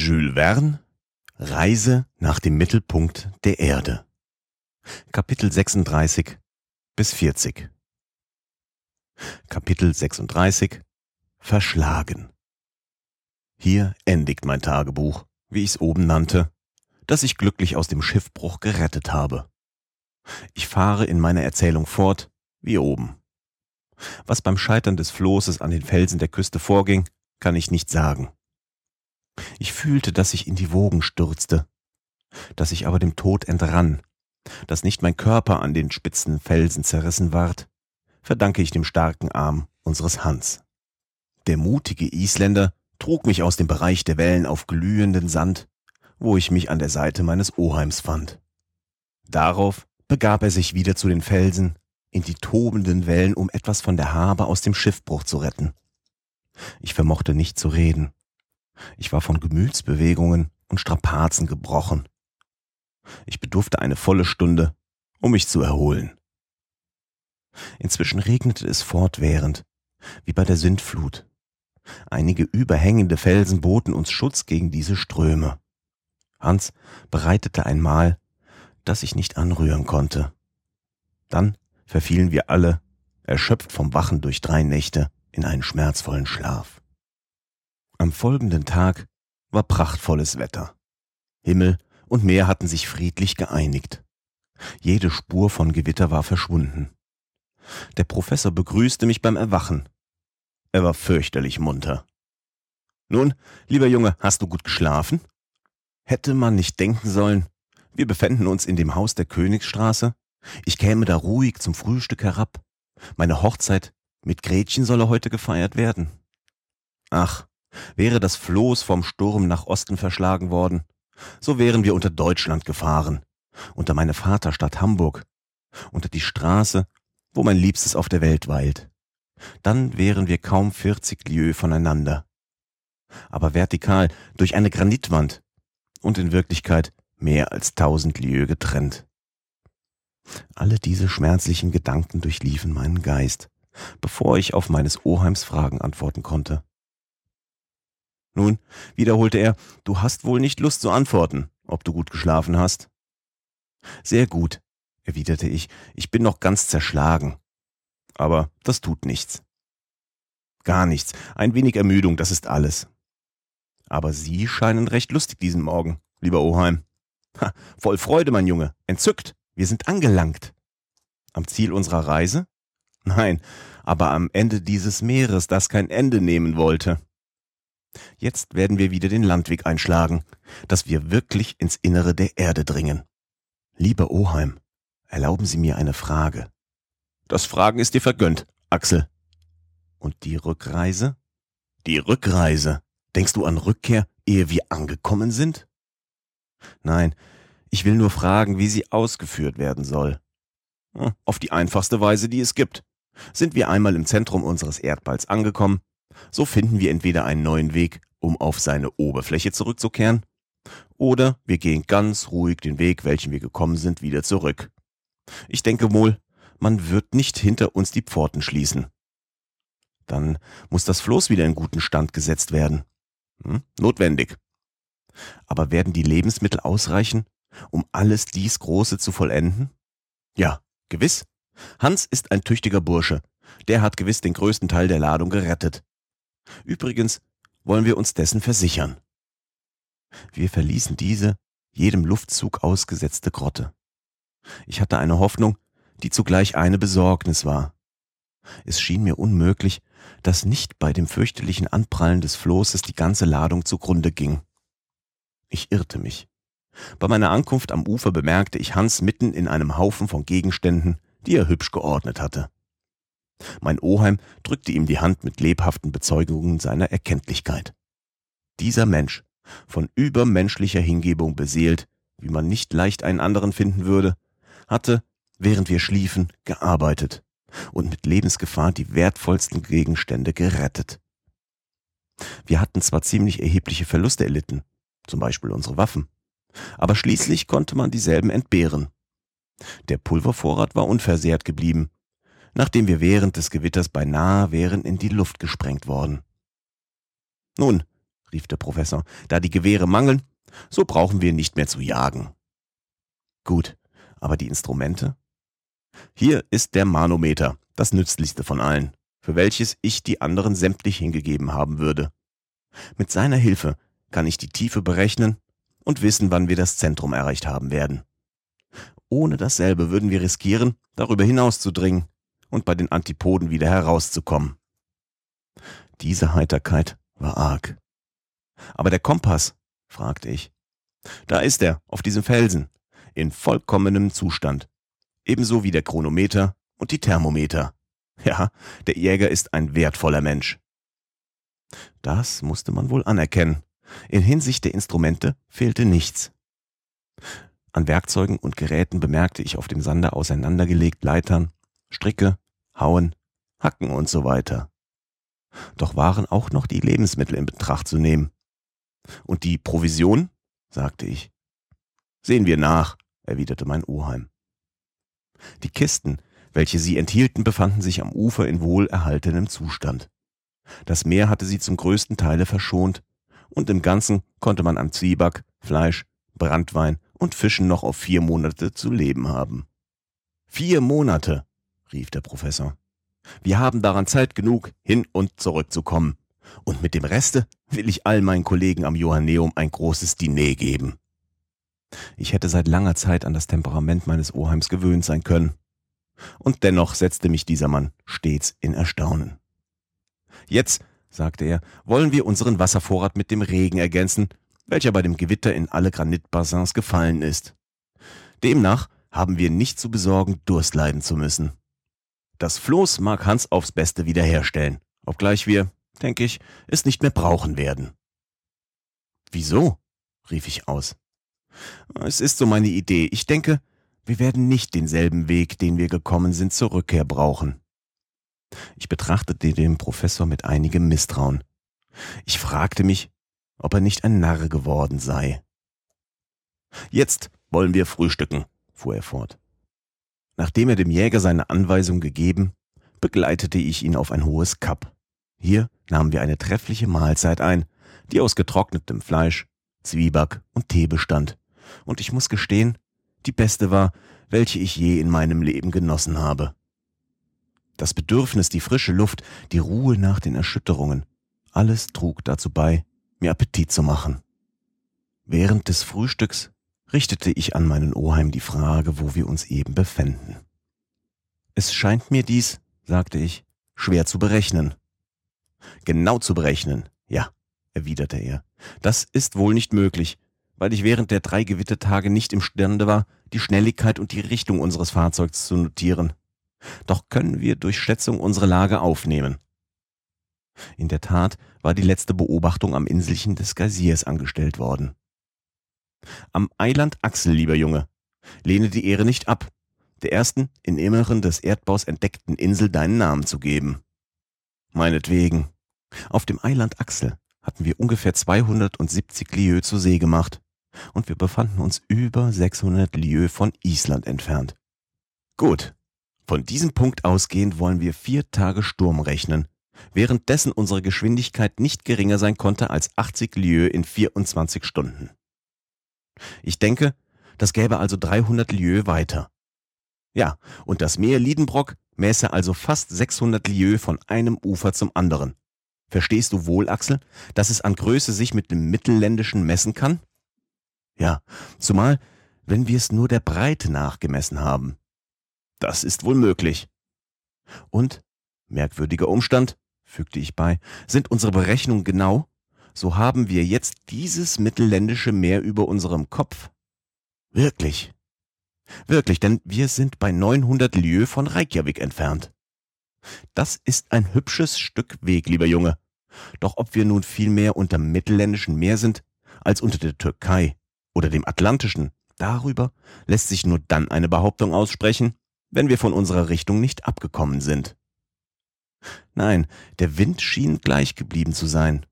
Jules Verne Reise nach dem Mittelpunkt der Erde Kapitel 36 bis 40 Kapitel 36 Verschlagen Hier endigt mein Tagebuch, wie ich es oben nannte, das ich glücklich aus dem Schiffbruch gerettet habe. Ich fahre in meiner Erzählung fort, wie oben. Was beim Scheitern des Flosses an den Felsen der Küste vorging, kann ich nicht sagen. Ich fühlte, dass ich in die Wogen stürzte, dass ich aber dem Tod entrann, dass nicht mein Körper an den spitzen Felsen zerrissen ward, verdanke ich dem starken Arm unseres Hans. Der mutige Isländer trug mich aus dem Bereich der Wellen auf glühenden Sand, wo ich mich an der Seite meines Oheims fand. Darauf begab er sich wieder zu den Felsen, in die tobenden Wellen, um etwas von der Habe aus dem Schiffbruch zu retten. Ich vermochte nicht zu reden. Ich war von Gemütsbewegungen und Strapazen gebrochen. Ich bedurfte eine volle Stunde, um mich zu erholen. Inzwischen regnete es fortwährend, wie bei der Sündflut. Einige überhängende Felsen boten uns Schutz gegen diese Ströme. Hans bereitete ein Mahl, das ich nicht anrühren konnte. Dann verfielen wir alle, erschöpft vom Wachen durch drei Nächte, in einen schmerzvollen Schlaf. Am folgenden Tag war prachtvolles Wetter. Himmel und Meer hatten sich friedlich geeinigt. Jede Spur von Gewitter war verschwunden. Der Professor begrüßte mich beim Erwachen. Er war fürchterlich munter. Nun, lieber Junge, hast du gut geschlafen? Hätte man nicht denken sollen, wir befänden uns in dem Haus der Königsstraße. Ich käme da ruhig zum Frühstück herab. Meine Hochzeit mit Gretchen solle heute gefeiert werden. Ach, Wäre das Floß vom Sturm nach Osten verschlagen worden, so wären wir unter Deutschland gefahren, unter meine Vaterstadt Hamburg, unter die Straße, wo mein Liebstes auf der Welt weilt. Dann wären wir kaum 40 Lieues voneinander. Aber vertikal durch eine Granitwand und in Wirklichkeit mehr als tausend Lieues getrennt. Alle diese schmerzlichen Gedanken durchliefen meinen Geist, bevor ich auf meines Oheims Fragen antworten konnte. Nun, wiederholte er, du hast wohl nicht Lust zu antworten, ob du gut geschlafen hast. Sehr gut, erwiderte ich, ich bin noch ganz zerschlagen. Aber das tut nichts. Gar nichts, ein wenig Ermüdung, das ist alles. Aber Sie scheinen recht lustig diesen Morgen, lieber Oheim. Ha, voll Freude, mein Junge, entzückt, wir sind angelangt. Am Ziel unserer Reise? Nein, aber am Ende dieses Meeres, das kein Ende nehmen wollte. Jetzt werden wir wieder den Landweg einschlagen, dass wir wirklich ins Innere der Erde dringen. Lieber Oheim, erlauben Sie mir eine Frage. Das Fragen ist dir vergönnt, Axel. Und die Rückreise? Die Rückreise. Denkst du an Rückkehr, ehe wir angekommen sind? Nein, ich will nur fragen, wie sie ausgeführt werden soll. Hm, auf die einfachste Weise, die es gibt. Sind wir einmal im Zentrum unseres Erdballs angekommen, so finden wir entweder einen neuen Weg, um auf seine Oberfläche zurückzukehren, oder wir gehen ganz ruhig den Weg, welchen wir gekommen sind, wieder zurück. Ich denke wohl, man wird nicht hinter uns die Pforten schließen. Dann muss das Floß wieder in guten Stand gesetzt werden. Hm? Notwendig. Aber werden die Lebensmittel ausreichen, um alles dies Große zu vollenden? Ja, gewiss. Hans ist ein tüchtiger Bursche. Der hat gewiss den größten Teil der Ladung gerettet. Übrigens wollen wir uns dessen versichern. Wir verließen diese jedem Luftzug ausgesetzte Grotte. Ich hatte eine Hoffnung, die zugleich eine Besorgnis war. Es schien mir unmöglich, dass nicht bei dem fürchterlichen Anprallen des Floßes die ganze Ladung zugrunde ging. Ich irrte mich. Bei meiner Ankunft am Ufer bemerkte ich Hans mitten in einem Haufen von Gegenständen, die er hübsch geordnet hatte. Mein Oheim drückte ihm die Hand mit lebhaften Bezeugungen seiner Erkenntlichkeit. Dieser Mensch, von übermenschlicher Hingebung beseelt, wie man nicht leicht einen anderen finden würde, hatte, während wir schliefen, gearbeitet und mit Lebensgefahr die wertvollsten Gegenstände gerettet. Wir hatten zwar ziemlich erhebliche Verluste erlitten, zum Beispiel unsere Waffen, aber schließlich konnte man dieselben entbehren. Der Pulvervorrat war unversehrt geblieben nachdem wir während des Gewitters beinahe wären in die Luft gesprengt worden. Nun, rief der Professor. Da die Gewehre mangeln, so brauchen wir nicht mehr zu jagen. Gut, aber die Instrumente? Hier ist der Manometer, das nützlichste von allen, für welches ich die anderen sämtlich hingegeben haben würde. Mit seiner Hilfe kann ich die Tiefe berechnen und wissen, wann wir das Zentrum erreicht haben werden. Ohne dasselbe würden wir riskieren, darüber hinauszudringen und bei den Antipoden wieder herauszukommen. Diese Heiterkeit war arg. Aber der Kompass, fragte ich. Da ist er, auf diesem Felsen, in vollkommenem Zustand. Ebenso wie der Chronometer und die Thermometer. Ja, der Jäger ist ein wertvoller Mensch. Das musste man wohl anerkennen. In Hinsicht der Instrumente fehlte nichts. An Werkzeugen und Geräten bemerkte ich auf dem Sander auseinandergelegt Leitern, Stricke, Hauen, Hacken und so weiter. Doch waren auch noch die Lebensmittel in Betracht zu nehmen. Und die Provision? sagte ich. Sehen wir nach, erwiderte mein Oheim. Die Kisten, welche sie enthielten, befanden sich am Ufer in wohlerhaltenem Zustand. Das Meer hatte sie zum größten Teile verschont, und im Ganzen konnte man an Zwieback, Fleisch, Brandwein und Fischen noch auf vier Monate zu leben haben. Vier Monate, rief der Professor. Wir haben daran Zeit genug, hin und zurückzukommen. Und mit dem Reste will ich all meinen Kollegen am Johanneum ein großes Diner geben. Ich hätte seit langer Zeit an das Temperament meines Oheims gewöhnt sein können. Und dennoch setzte mich dieser Mann stets in Erstaunen. Jetzt, sagte er, wollen wir unseren Wasservorrat mit dem Regen ergänzen, welcher bei dem Gewitter in alle Granitbassins gefallen ist. Demnach haben wir nicht zu besorgen, Durst leiden zu müssen. Das Floß mag Hans aufs Beste wiederherstellen, obgleich wir, denke ich, es nicht mehr brauchen werden. Wieso? rief ich aus. Es ist so meine Idee. Ich denke, wir werden nicht denselben Weg, den wir gekommen sind, zur Rückkehr brauchen. Ich betrachtete den Professor mit einigem Misstrauen. Ich fragte mich, ob er nicht ein Narr geworden sei. Jetzt wollen wir frühstücken, fuhr er fort. Nachdem er dem Jäger seine Anweisung gegeben, begleitete ich ihn auf ein hohes Kap. Hier nahmen wir eine treffliche Mahlzeit ein, die aus getrocknetem Fleisch, Zwieback und Tee bestand, und ich muss gestehen, die beste war, welche ich je in meinem Leben genossen habe. Das Bedürfnis, die frische Luft, die Ruhe nach den Erschütterungen, alles trug dazu bei, mir Appetit zu machen. Während des Frühstücks richtete ich an meinen Oheim die Frage, wo wir uns eben befänden. Es scheint mir dies, sagte ich, schwer zu berechnen. Genau zu berechnen, ja, erwiderte er. Das ist wohl nicht möglich, weil ich während der drei Gewittertage nicht imstande war, die Schnelligkeit und die Richtung unseres Fahrzeugs zu notieren. Doch können wir durch Schätzung unsere Lage aufnehmen. In der Tat war die letzte Beobachtung am Inselchen des Geysirs angestellt worden. Am Eiland Axel, lieber Junge, lehne die Ehre nicht ab, der ersten in Inneren des Erdbaus entdeckten Insel deinen Namen zu geben. Meinetwegen. Auf dem Eiland Axel hatten wir ungefähr 270 Lieues zur See gemacht und wir befanden uns über 600 Lieues von Island entfernt. Gut. Von diesem Punkt ausgehend wollen wir vier Tage Sturm rechnen, währenddessen unsere Geschwindigkeit nicht geringer sein konnte als 80 Lieues in 24 Stunden. Ich denke, das gäbe also 300 Lieues weiter. Ja, und das Meer Liedenbrock mäße also fast 600 Lieues von einem Ufer zum anderen. Verstehst du wohl, Axel, dass es an Größe sich mit dem Mittelländischen messen kann? Ja, zumal, wenn wir es nur der Breite nach gemessen haben. Das ist wohl möglich. Und, merkwürdiger Umstand, fügte ich bei, sind unsere Berechnungen genau, so haben wir jetzt dieses mittelländische Meer über unserem Kopf. Wirklich. Wirklich, denn wir sind bei 900 Lieues von Reykjavik entfernt. Das ist ein hübsches Stück Weg, lieber Junge. Doch ob wir nun viel mehr unter mittelländischen Meer sind als unter der Türkei oder dem Atlantischen, darüber lässt sich nur dann eine Behauptung aussprechen, wenn wir von unserer Richtung nicht abgekommen sind. Nein, der Wind schien gleich geblieben zu sein.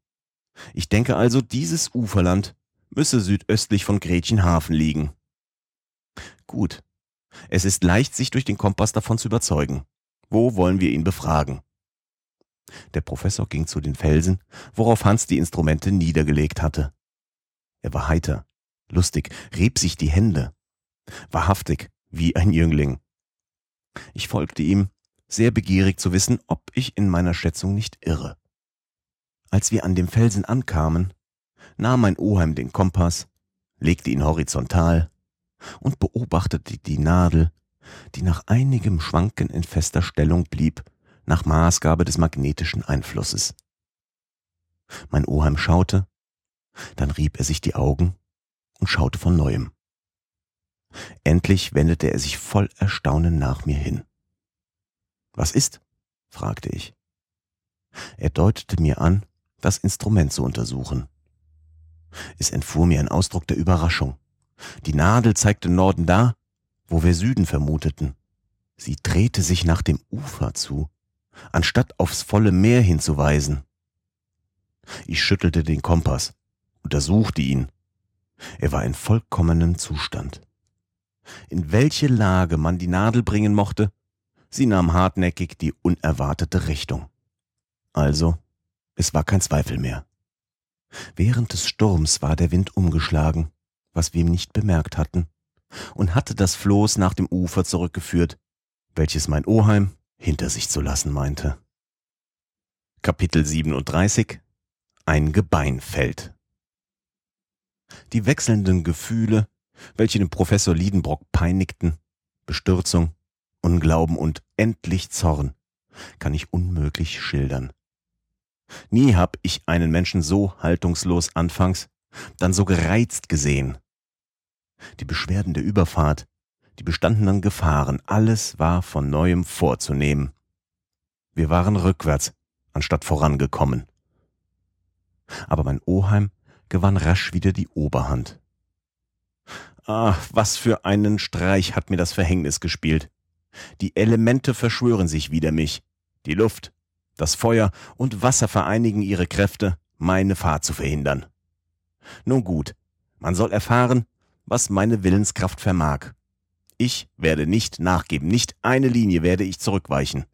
Ich denke also, dieses Uferland müsse südöstlich von Gretchenhafen liegen. Gut. Es ist leicht, sich durch den Kompass davon zu überzeugen. Wo wollen wir ihn befragen? Der Professor ging zu den Felsen, worauf Hans die Instrumente niedergelegt hatte. Er war heiter, lustig, rieb sich die Hände. Wahrhaftig, wie ein Jüngling. Ich folgte ihm, sehr begierig zu wissen, ob ich in meiner Schätzung nicht irre. Als wir an dem Felsen ankamen, nahm mein Oheim den Kompass, legte ihn horizontal und beobachtete die Nadel, die nach einigem Schwanken in fester Stellung blieb, nach Maßgabe des magnetischen Einflusses. Mein Oheim schaute, dann rieb er sich die Augen und schaute von neuem. Endlich wendete er sich voll Erstaunen nach mir hin. Was ist? fragte ich. Er deutete mir an, das Instrument zu untersuchen. Es entfuhr mir ein Ausdruck der Überraschung. Die Nadel zeigte Norden da, wo wir Süden vermuteten. Sie drehte sich nach dem Ufer zu, anstatt aufs volle Meer hinzuweisen. Ich schüttelte den Kompass, untersuchte ihn. Er war in vollkommenem Zustand. In welche Lage man die Nadel bringen mochte, sie nahm hartnäckig die unerwartete Richtung. Also, es war kein Zweifel mehr. Während des Sturms war der Wind umgeschlagen, was wir nicht bemerkt hatten, und hatte das Floß nach dem Ufer zurückgeführt, welches mein Oheim hinter sich zu lassen meinte. Kapitel 37 Ein Gebein fällt. Die wechselnden Gefühle, welche den Professor Liedenbrock peinigten, Bestürzung, Unglauben und endlich Zorn, kann ich unmöglich schildern. Nie hab ich einen Menschen so haltungslos anfangs, dann so gereizt gesehen. Die Beschwerden der Überfahrt, die bestandenen Gefahren, alles war von neuem vorzunehmen. Wir waren rückwärts, anstatt vorangekommen. Aber mein Oheim gewann rasch wieder die Oberhand. Ah, was für einen Streich hat mir das Verhängnis gespielt. Die Elemente verschwören sich wider mich. Die Luft, das Feuer und Wasser vereinigen ihre Kräfte, meine Fahrt zu verhindern. Nun gut, man soll erfahren, was meine Willenskraft vermag. Ich werde nicht nachgeben, nicht eine Linie werde ich zurückweichen.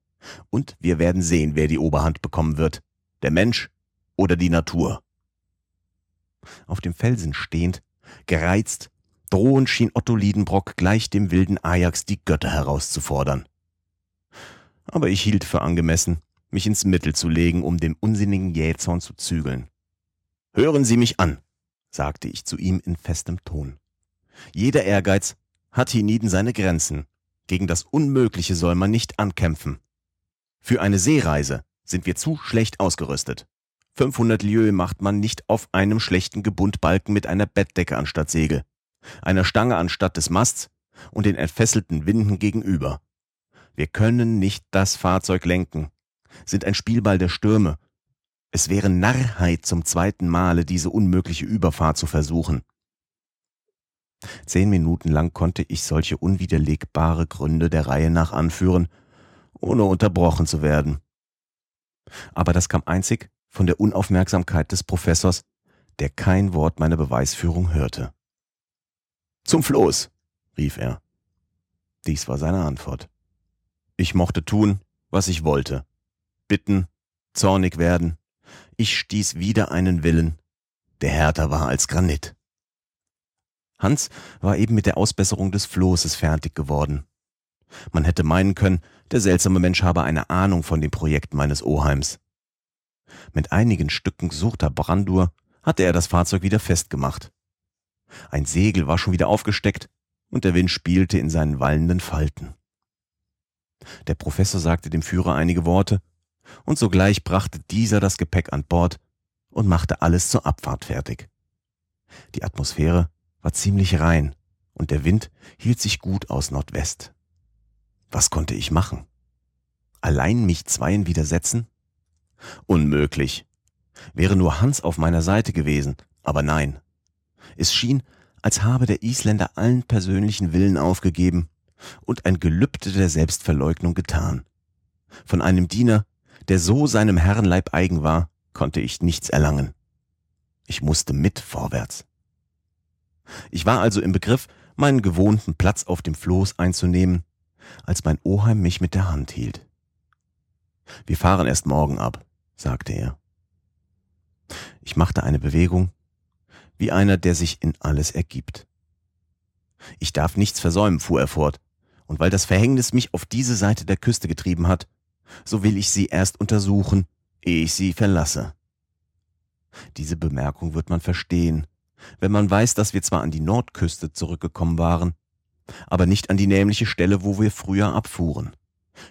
Und wir werden sehen, wer die Oberhand bekommen wird. Der Mensch oder die Natur. Auf dem Felsen stehend, gereizt, drohend schien Otto Liedenbrock gleich dem wilden Ajax die Götter herauszufordern. Aber ich hielt für angemessen, mich ins Mittel zu legen, um den unsinnigen Jähzorn zu zügeln. Hören Sie mich an, sagte ich zu ihm in festem Ton. Jeder Ehrgeiz hat hienieden seine Grenzen. Gegen das Unmögliche soll man nicht ankämpfen. Für eine Seereise sind wir zu schlecht ausgerüstet. 500 Lieues macht man nicht auf einem schlechten Gebundbalken mit einer Bettdecke anstatt Segel, einer Stange anstatt des Masts und den entfesselten Winden gegenüber. Wir können nicht das Fahrzeug lenken, sind ein Spielball der Stürme. Es wäre Narrheit zum zweiten Male diese unmögliche Überfahrt zu versuchen. Zehn Minuten lang konnte ich solche unwiderlegbare Gründe der Reihe nach anführen, ohne unterbrochen zu werden. Aber das kam einzig von der Unaufmerksamkeit des Professors, der kein Wort meiner Beweisführung hörte. Zum Floß, rief er. Dies war seine Antwort. Ich mochte tun, was ich wollte bitten, zornig werden. Ich stieß wieder einen Willen, der härter war als Granit. Hans war eben mit der Ausbesserung des Floßes fertig geworden. Man hätte meinen können, der seltsame Mensch habe eine Ahnung von dem Projekt meines Oheims. Mit einigen Stücken gesuchter Brandur hatte er das Fahrzeug wieder festgemacht. Ein Segel war schon wieder aufgesteckt und der Wind spielte in seinen wallenden Falten. Der Professor sagte dem Führer einige Worte und sogleich brachte dieser das Gepäck an Bord und machte alles zur Abfahrt fertig. Die Atmosphäre war ziemlich rein und der Wind hielt sich gut aus Nordwest. Was konnte ich machen? Allein mich zweien widersetzen? Unmöglich. Wäre nur Hans auf meiner Seite gewesen, aber nein. Es schien, als habe der Isländer allen persönlichen Willen aufgegeben und ein Gelübde der Selbstverleugnung getan. Von einem Diener, der so seinem Herrenleib eigen war, konnte ich nichts erlangen. Ich musste mit vorwärts. Ich war also im Begriff, meinen gewohnten Platz auf dem Floß einzunehmen, als mein Oheim mich mit der Hand hielt. Wir fahren erst morgen ab, sagte er. Ich machte eine Bewegung, wie einer, der sich in alles ergibt. Ich darf nichts versäumen, fuhr er fort, und weil das Verhängnis mich auf diese Seite der Küste getrieben hat, so will ich sie erst untersuchen, ehe ich sie verlasse. Diese Bemerkung wird man verstehen, wenn man weiß, dass wir zwar an die Nordküste zurückgekommen waren, aber nicht an die nämliche Stelle, wo wir früher abfuhren.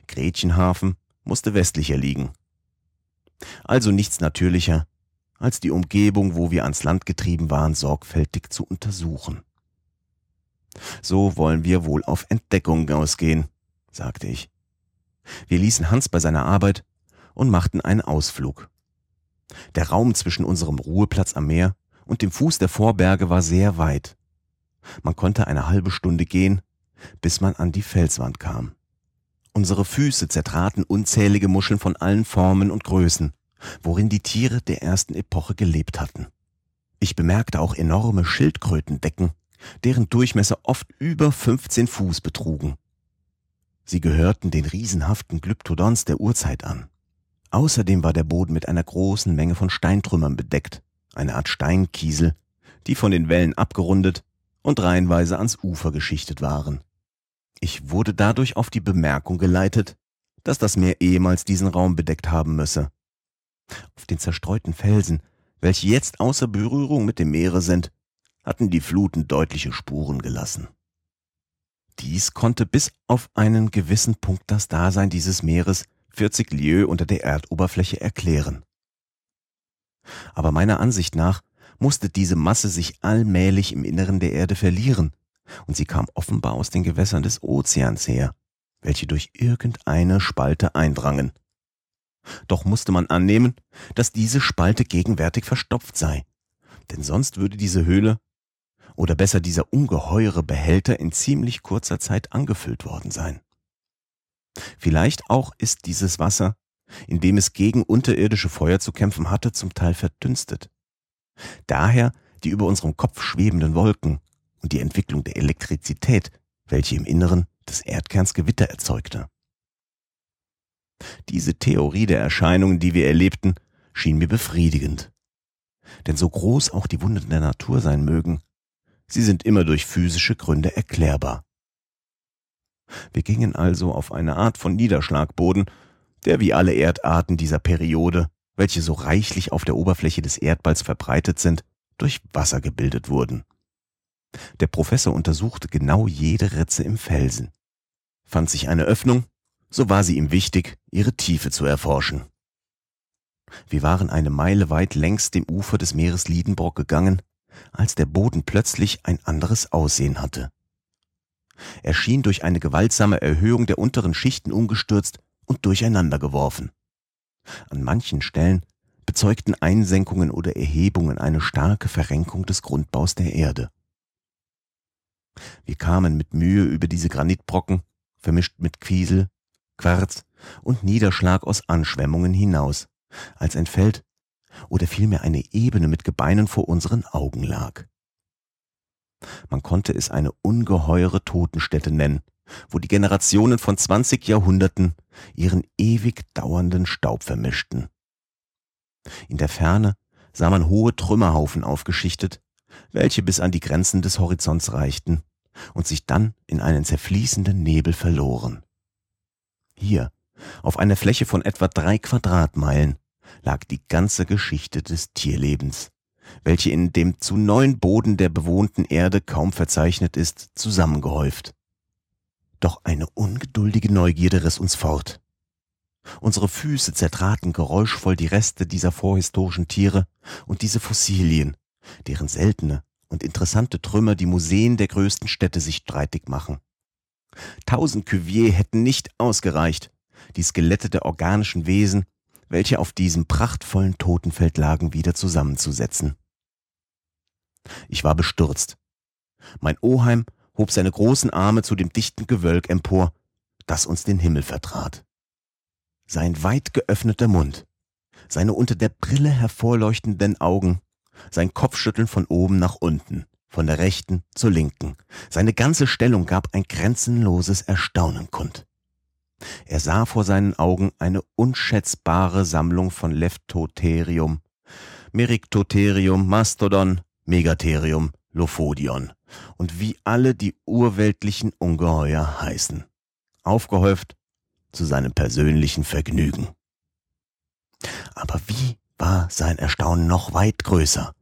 Gretchenhafen musste westlicher liegen. Also nichts natürlicher, als die Umgebung, wo wir ans Land getrieben waren, sorgfältig zu untersuchen. So wollen wir wohl auf Entdeckung ausgehen, sagte ich. Wir ließen Hans bei seiner Arbeit und machten einen Ausflug. Der Raum zwischen unserem Ruheplatz am Meer und dem Fuß der Vorberge war sehr weit. Man konnte eine halbe Stunde gehen, bis man an die Felswand kam. Unsere Füße zertraten unzählige Muscheln von allen Formen und Größen, worin die Tiere der ersten Epoche gelebt hatten. Ich bemerkte auch enorme Schildkrötendecken, deren Durchmesser oft über 15 Fuß betrugen. Sie gehörten den riesenhaften Glyptodons der Urzeit an. Außerdem war der Boden mit einer großen Menge von Steintrümmern bedeckt, eine Art Steinkiesel, die von den Wellen abgerundet und reihenweise ans Ufer geschichtet waren. Ich wurde dadurch auf die Bemerkung geleitet, dass das Meer ehemals diesen Raum bedeckt haben müsse. Auf den zerstreuten Felsen, welche jetzt außer Berührung mit dem Meere sind, hatten die Fluten deutliche Spuren gelassen. Dies konnte bis auf einen gewissen Punkt das Dasein dieses Meeres 40 Lieu unter der Erdoberfläche erklären. Aber meiner Ansicht nach musste diese Masse sich allmählich im Inneren der Erde verlieren, und sie kam offenbar aus den Gewässern des Ozeans her, welche durch irgendeine Spalte eindrangen. Doch musste man annehmen, dass diese Spalte gegenwärtig verstopft sei, denn sonst würde diese Höhle oder besser dieser ungeheure Behälter in ziemlich kurzer Zeit angefüllt worden sein. Vielleicht auch ist dieses Wasser, in dem es gegen unterirdische Feuer zu kämpfen hatte, zum Teil verdünstet. Daher die über unserem Kopf schwebenden Wolken und die Entwicklung der Elektrizität, welche im Inneren des Erdkerns Gewitter erzeugte. Diese Theorie der Erscheinungen, die wir erlebten, schien mir befriedigend. Denn so groß auch die Wunden der Natur sein mögen, sie sind immer durch physische Gründe erklärbar. Wir gingen also auf eine Art von Niederschlagboden, der wie alle Erdarten dieser Periode, welche so reichlich auf der Oberfläche des Erdballs verbreitet sind, durch Wasser gebildet wurden. Der Professor untersuchte genau jede Ritze im Felsen. Fand sich eine Öffnung, so war sie ihm wichtig, ihre Tiefe zu erforschen. Wir waren eine Meile weit längs dem Ufer des Meeres Liedenbrock gegangen, als der Boden plötzlich ein anderes Aussehen hatte. Er schien durch eine gewaltsame Erhöhung der unteren Schichten umgestürzt und durcheinandergeworfen. An manchen Stellen bezeugten Einsenkungen oder Erhebungen eine starke Verrenkung des Grundbaus der Erde. Wir kamen mit Mühe über diese Granitbrocken, vermischt mit Quiesel, Quarz und Niederschlag aus Anschwemmungen hinaus, als ein Feld oder vielmehr eine Ebene mit Gebeinen vor unseren Augen lag. Man konnte es eine ungeheure Totenstätte nennen, wo die Generationen von zwanzig Jahrhunderten ihren ewig dauernden Staub vermischten. In der Ferne sah man hohe Trümmerhaufen aufgeschichtet, welche bis an die Grenzen des Horizonts reichten und sich dann in einen zerfließenden Nebel verloren. Hier, auf einer Fläche von etwa drei Quadratmeilen, lag die ganze Geschichte des Tierlebens, welche in dem zu neuen Boden der bewohnten Erde kaum verzeichnet ist, zusammengehäuft. Doch eine ungeduldige Neugierde riss uns fort. Unsere Füße zertraten geräuschvoll die Reste dieser vorhistorischen Tiere und diese Fossilien, deren seltene und interessante Trümmer die Museen der größten Städte sich streitig machen. Tausend Cuvier hätten nicht ausgereicht, die Skelette der organischen Wesen, welche auf diesem prachtvollen Totenfeld lagen, wieder zusammenzusetzen. Ich war bestürzt. Mein Oheim hob seine großen Arme zu dem dichten Gewölk empor, das uns den Himmel vertrat. Sein weit geöffneter Mund, seine unter der Brille hervorleuchtenden Augen, sein Kopfschütteln von oben nach unten, von der rechten zur linken, seine ganze Stellung gab ein grenzenloses Erstaunen kund. Er sah vor seinen Augen eine unschätzbare Sammlung von Leptotherium, Merictotherium, Mastodon, Megatherium, Lophodion und wie alle die urweltlichen Ungeheuer heißen, aufgehäuft zu seinem persönlichen Vergnügen. Aber wie war sein Erstaunen noch weit größer,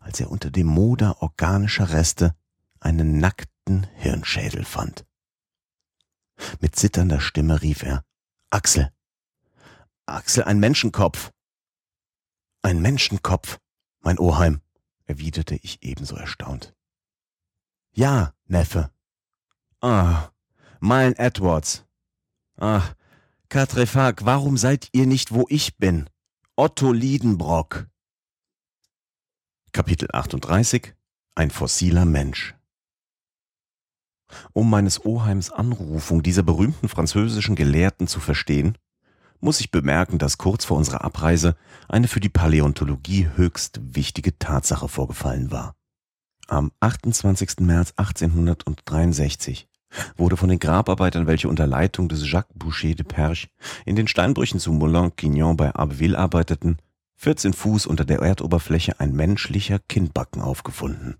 als er unter dem Moder organischer Reste einen nackten Hirnschädel fand. Mit zitternder Stimme rief er, Axel, Axel, ein Menschenkopf. Ein Menschenkopf, mein Oheim, erwiderte ich ebenso erstaunt. Ja, Neffe. Ah, mein Edwards. Ach, Katrefag, warum seid ihr nicht, wo ich bin? Otto Liedenbrock. Kapitel 38 Ein fossiler Mensch Um meines Oheims Anrufung dieser berühmten französischen Gelehrten zu verstehen, muss ich bemerken, dass kurz vor unserer Abreise eine für die Paläontologie höchst wichtige Tatsache vorgefallen war. Am 28. März 1863 wurde von den Grabarbeitern, welche unter Leitung des Jacques Boucher de Perche in den Steinbrüchen zu Moulin-Quignon bei Abbeville arbeiteten, 14 Fuß unter der Erdoberfläche ein menschlicher Kinnbacken aufgefunden.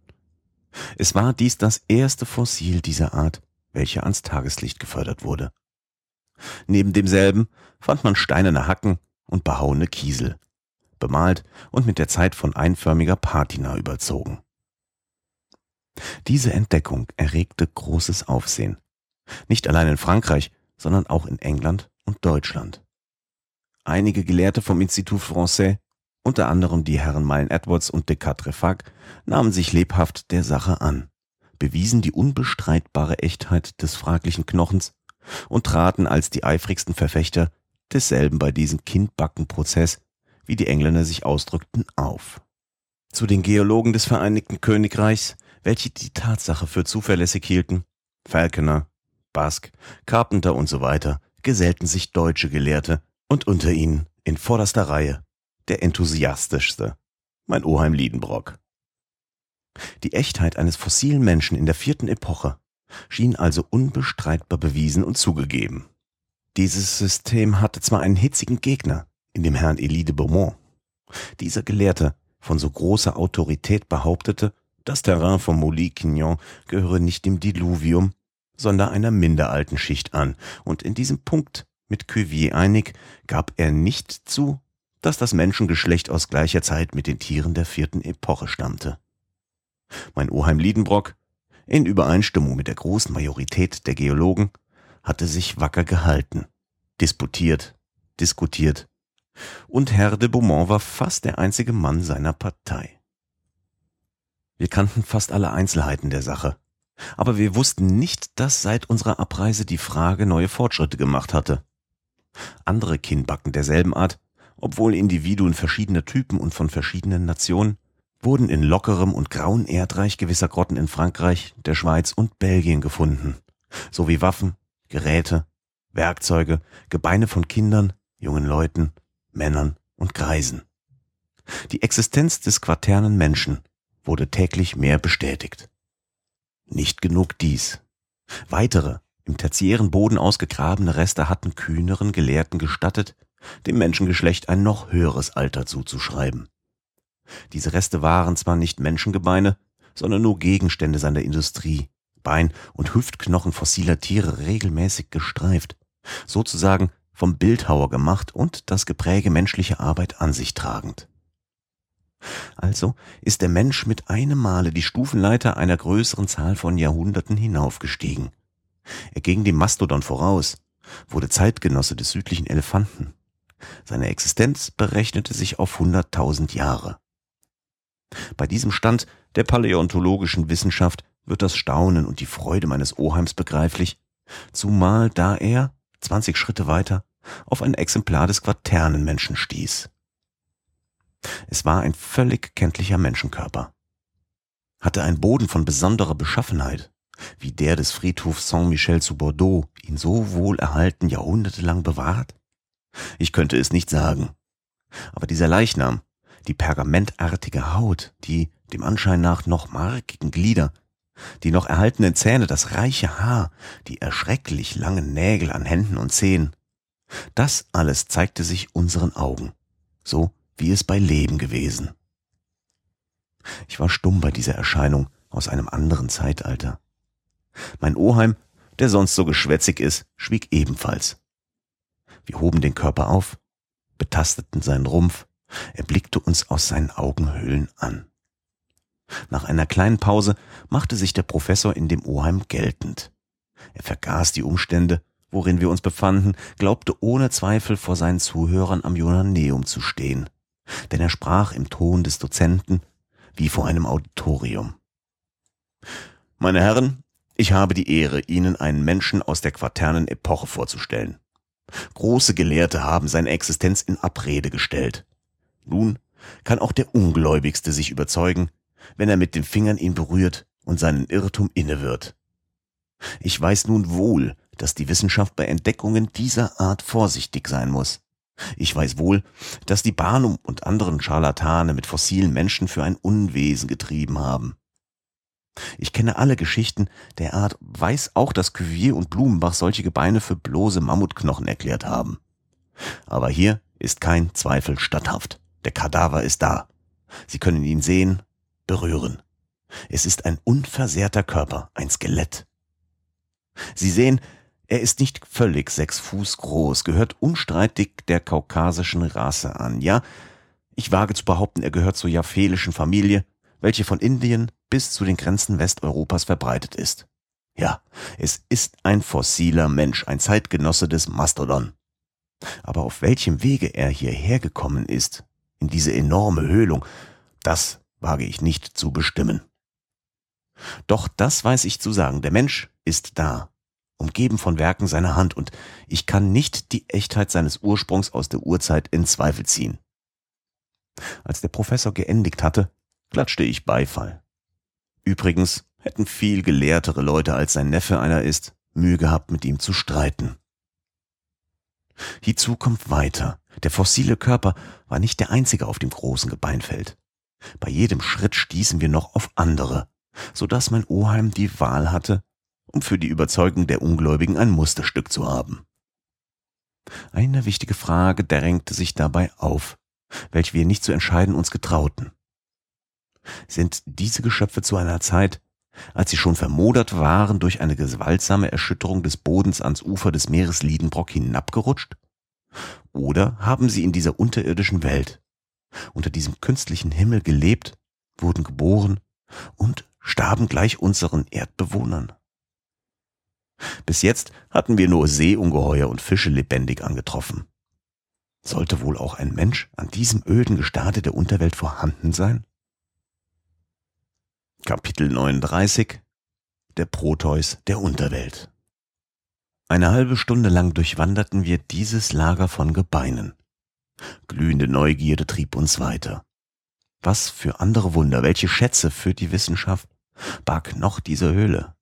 Es war dies das erste Fossil dieser Art, welche ans Tageslicht gefördert wurde. Neben demselben fand man steinerne Hacken und behauene Kiesel, bemalt und mit der Zeit von einförmiger Patina überzogen. Diese Entdeckung erregte großes Aufsehen. Nicht allein in Frankreich, sondern auch in England und Deutschland. Einige Gelehrte vom Institut Français, unter anderem die Herren Milne Edwards und de Quatrefac, nahmen sich lebhaft der Sache an, bewiesen die unbestreitbare Echtheit des fraglichen Knochens und traten als die eifrigsten Verfechter desselben bei diesem Kindbackenprozess, wie die Engländer sich ausdrückten, auf. Zu den Geologen des Vereinigten Königreichs welche die Tatsache für zuverlässig hielten, Falconer, Basque, Carpenter und so weiter, gesellten sich deutsche Gelehrte und unter ihnen in vorderster Reihe der enthusiastischste, mein Oheim Liedenbrock. Die Echtheit eines fossilen Menschen in der vierten Epoche schien also unbestreitbar bewiesen und zugegeben. Dieses System hatte zwar einen hitzigen Gegner in dem Herrn Elie de Beaumont. Dieser Gelehrte von so großer Autorität behauptete, das Terrain vom Molly-Quignon gehöre nicht dem Diluvium, sondern einer minder alten Schicht an, und in diesem Punkt mit Cuvier einig, gab er nicht zu, dass das Menschengeschlecht aus gleicher Zeit mit den Tieren der vierten Epoche stammte. Mein Oheim Liedenbrock, in Übereinstimmung mit der großen Majorität der Geologen, hatte sich wacker gehalten, disputiert, diskutiert, und Herr de Beaumont war fast der einzige Mann seiner Partei. Wir kannten fast alle Einzelheiten der Sache. Aber wir wussten nicht, dass seit unserer Abreise die Frage neue Fortschritte gemacht hatte. Andere Kinnbacken derselben Art, obwohl Individuen verschiedener Typen und von verschiedenen Nationen, wurden in lockerem und grauen Erdreich gewisser Grotten in Frankreich, der Schweiz und Belgien gefunden, sowie Waffen, Geräte, Werkzeuge, Gebeine von Kindern, jungen Leuten, Männern und Greisen. Die Existenz des quaternen Menschen wurde täglich mehr bestätigt. Nicht genug dies. Weitere, im tertiären Boden ausgegrabene Reste hatten kühneren Gelehrten gestattet, dem Menschengeschlecht ein noch höheres Alter zuzuschreiben. Diese Reste waren zwar nicht Menschengebeine, sondern nur Gegenstände seiner Industrie, Bein- und Hüftknochen fossiler Tiere regelmäßig gestreift, sozusagen vom Bildhauer gemacht und das Gepräge menschlicher Arbeit an sich tragend. Also ist der Mensch mit einem Male die Stufenleiter einer größeren Zahl von Jahrhunderten hinaufgestiegen. Er ging dem Mastodon voraus, wurde Zeitgenosse des südlichen Elefanten. Seine Existenz berechnete sich auf hunderttausend Jahre. Bei diesem Stand der paläontologischen Wissenschaft wird das Staunen und die Freude meines Oheims begreiflich, zumal da er, zwanzig Schritte weiter, auf ein Exemplar des Quaternenmenschen stieß. Es war ein völlig kenntlicher Menschenkörper. Hatte ein Boden von besonderer Beschaffenheit, wie der des Friedhofs Saint-Michel zu Bordeaux, ihn so wohl erhalten jahrhundertelang bewahrt? Ich könnte es nicht sagen. Aber dieser Leichnam, die pergamentartige Haut, die dem Anschein nach noch markigen Glieder, die noch erhaltenen Zähne, das reiche Haar, die erschrecklich langen Nägel an Händen und Zehen. Das alles zeigte sich unseren Augen, so wie es bei Leben gewesen. Ich war stumm bei dieser Erscheinung aus einem anderen Zeitalter. Mein Oheim, der sonst so geschwätzig ist, schwieg ebenfalls. Wir hoben den Körper auf, betasteten seinen Rumpf, er blickte uns aus seinen Augenhöhlen an. Nach einer kleinen Pause machte sich der Professor in dem Oheim geltend. Er vergaß die Umstände, worin wir uns befanden, glaubte ohne Zweifel vor seinen Zuhörern am Jonaneum zu stehen, denn er sprach im Ton des Dozenten wie vor einem Auditorium. Meine Herren, ich habe die Ehre, Ihnen einen Menschen aus der quaternen Epoche vorzustellen. Große Gelehrte haben seine Existenz in Abrede gestellt. Nun kann auch der Ungläubigste sich überzeugen, wenn er mit den Fingern ihn berührt und seinen Irrtum inne wird. Ich weiß nun wohl, dass die Wissenschaft bei Entdeckungen dieser Art vorsichtig sein muss. Ich weiß wohl, dass die Barnum und anderen Scharlatane mit fossilen Menschen für ein Unwesen getrieben haben. Ich kenne alle Geschichten der Art, weiß auch, dass Cuvier und Blumenbach solche Gebeine für bloße Mammutknochen erklärt haben. Aber hier ist kein Zweifel statthaft. Der Kadaver ist da. Sie können ihn sehen berühren. Es ist ein unversehrter Körper, ein Skelett. Sie sehen, er ist nicht völlig sechs Fuß groß, gehört unstreitig der kaukasischen Rasse an. Ja, ich wage zu behaupten, er gehört zur japhelischen Familie, welche von Indien bis zu den Grenzen Westeuropas verbreitet ist. Ja, es ist ein fossiler Mensch, ein Zeitgenosse des Mastodon. Aber auf welchem Wege er hierher gekommen ist, in diese enorme Höhlung, das wage ich nicht zu bestimmen. Doch das weiß ich zu sagen, der Mensch ist da, umgeben von Werken seiner Hand, und ich kann nicht die Echtheit seines Ursprungs aus der Urzeit in Zweifel ziehen. Als der Professor geendigt hatte, klatschte ich Beifall. Übrigens hätten viel gelehrtere Leute als sein Neffe einer ist, Mühe gehabt, mit ihm zu streiten. Hierzu kommt weiter. Der fossile Körper war nicht der einzige auf dem großen Gebeinfeld. Bei jedem Schritt stießen wir noch auf andere, so dass mein Oheim die Wahl hatte, um für die Überzeugung der Ungläubigen ein Musterstück zu haben. Eine wichtige Frage drängte sich dabei auf, welche wir nicht zu entscheiden uns getrauten. Sind diese Geschöpfe zu einer Zeit, als sie schon vermodert waren, durch eine gewaltsame Erschütterung des Bodens ans Ufer des Meeres Liedenbrock hinabgerutscht? Oder haben sie in dieser unterirdischen Welt unter diesem künstlichen Himmel gelebt, wurden geboren und starben gleich unseren Erdbewohnern. Bis jetzt hatten wir nur Seeungeheuer und Fische lebendig angetroffen. Sollte wohl auch ein Mensch an diesem öden Gestade der Unterwelt vorhanden sein? Kapitel 39 Der Proteus der Unterwelt Eine halbe Stunde lang durchwanderten wir dieses Lager von Gebeinen. Glühende Neugierde trieb uns weiter. Was für andere Wunder, welche Schätze für die Wissenschaft barg noch diese Höhle?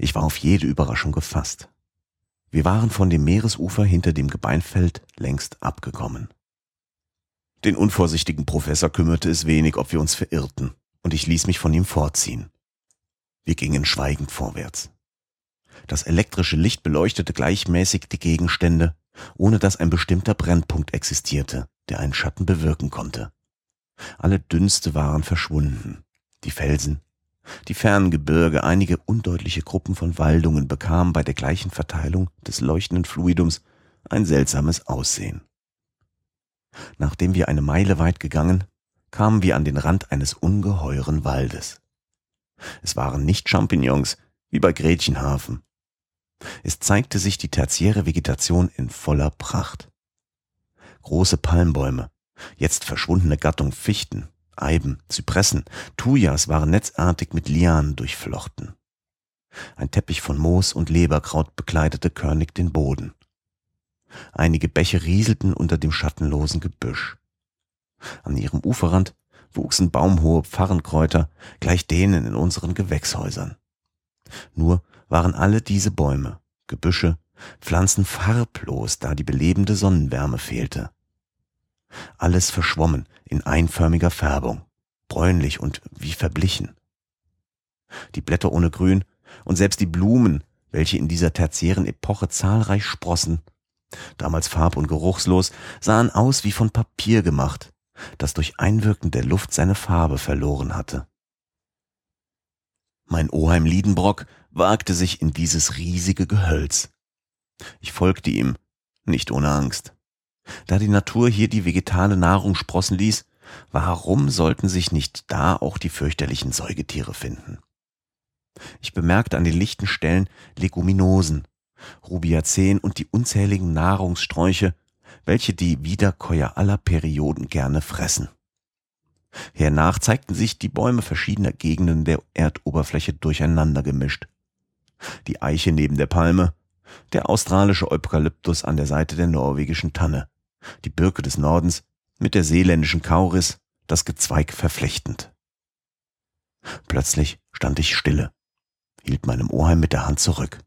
Ich war auf jede Überraschung gefasst. Wir waren von dem Meeresufer hinter dem Gebeinfeld längst abgekommen. Den unvorsichtigen Professor kümmerte es wenig, ob wir uns verirrten, und ich ließ mich von ihm vorziehen. Wir gingen schweigend vorwärts. Das elektrische Licht beleuchtete gleichmäßig die Gegenstände, ohne dass ein bestimmter Brennpunkt existierte, der einen Schatten bewirken konnte. Alle Dünste waren verschwunden. Die Felsen, die fernen Gebirge, einige undeutliche Gruppen von Waldungen bekamen bei der gleichen Verteilung des leuchtenden Fluidums ein seltsames Aussehen. Nachdem wir eine Meile weit gegangen, kamen wir an den Rand eines ungeheuren Waldes. Es waren nicht Champignons, wie bei Gretchenhafen, es zeigte sich die tertiäre Vegetation in voller Pracht. Große Palmbäume, jetzt verschwundene Gattung Fichten, Eiben, Zypressen, Thujas waren netzartig mit Lianen durchflochten. Ein Teppich von Moos und Leberkraut bekleidete körnig den Boden. Einige Bäche rieselten unter dem schattenlosen Gebüsch. An ihrem Uferrand wuchsen baumhohe Pfarrenkräuter, gleich denen in unseren Gewächshäusern. Nur waren alle diese Bäume, Gebüsche, Pflanzen farblos, da die belebende Sonnenwärme fehlte. Alles verschwommen in einförmiger Färbung, bräunlich und wie verblichen. die Blätter ohne Grün und selbst die Blumen, welche in dieser tertiären Epoche zahlreich sprossen, damals farb- und geruchslos, sahen aus wie von Papier gemacht, das durch Einwirken der Luft seine Farbe verloren hatte. Mein Oheim Liedenbrock wagte sich in dieses riesige Gehölz. Ich folgte ihm, nicht ohne Angst. Da die Natur hier die vegetale Nahrung sprossen ließ, warum sollten sich nicht da auch die fürchterlichen Säugetiere finden? Ich bemerkte an den lichten Stellen Leguminosen, Rubiazen und die unzähligen Nahrungssträuche, welche die Wiederkäuer aller Perioden gerne fressen. Hernach zeigten sich die Bäume verschiedener Gegenden der Erdoberfläche durcheinander gemischt. Die Eiche neben der Palme, der australische Eukalyptus an der Seite der norwegischen Tanne, die Birke des Nordens mit der seeländischen Kauris, das Gezweig verflechtend. Plötzlich stand ich stille, hielt meinem Oheim mit der Hand zurück.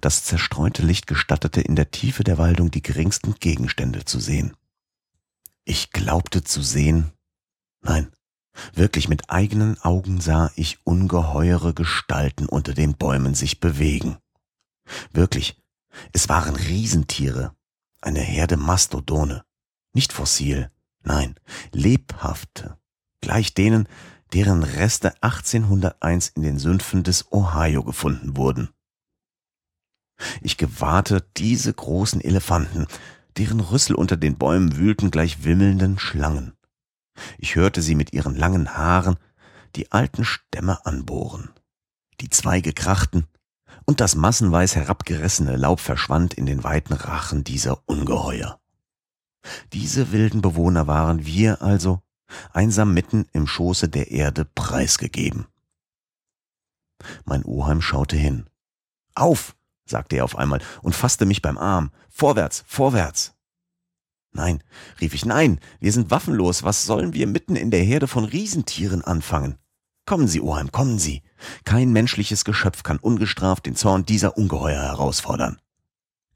Das zerstreute Licht gestattete in der Tiefe der Waldung die geringsten Gegenstände zu sehen. Ich glaubte zu sehen, nein, wirklich mit eigenen Augen sah ich ungeheure Gestalten unter den Bäumen sich bewegen. Wirklich, es waren Riesentiere, eine Herde Mastodone, nicht fossil, nein, lebhafte, gleich denen, deren Reste 1801 in den Sümpfen des Ohio gefunden wurden. Ich gewahrte diese großen Elefanten, deren Rüssel unter den Bäumen wühlten gleich wimmelnden Schlangen. Ich hörte sie mit ihren langen Haaren die alten Stämme anbohren. Die Zweige krachten, und das massenweis herabgerissene Laub verschwand in den weiten Rachen dieser Ungeheuer. Diese wilden Bewohner waren wir also, einsam mitten im Schoße der Erde preisgegeben. Mein Oheim schaute hin. Auf, sagte er auf einmal und fasste mich beim Arm. Vorwärts, vorwärts. Nein, rief ich, nein, wir sind waffenlos, was sollen wir mitten in der Herde von Riesentieren anfangen? Kommen Sie, Oheim, kommen Sie. Kein menschliches Geschöpf kann ungestraft den Zorn dieser Ungeheuer herausfordern.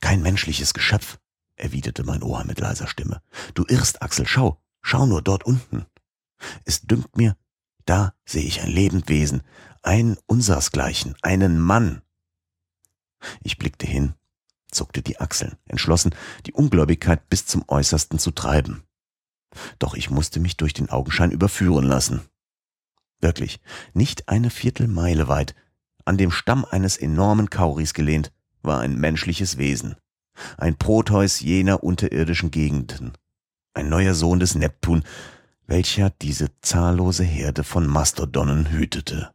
Kein menschliches Geschöpf, erwiderte mein Oheim mit leiser Stimme. Du irrst, Axel, schau, schau nur dort unten. Es dünkt mir, da sehe ich ein Lebendwesen, ein unsersgleichen, einen Mann. Ich blickte hin, zuckte die Achseln, entschlossen, die Ungläubigkeit bis zum Äußersten zu treiben. Doch ich musste mich durch den Augenschein überführen lassen. Wirklich, nicht eine Viertelmeile weit, an dem Stamm eines enormen Kauris gelehnt, war ein menschliches Wesen. Ein Proteus jener unterirdischen Gegenden. Ein neuer Sohn des Neptun, welcher diese zahllose Herde von Mastodonnen hütete.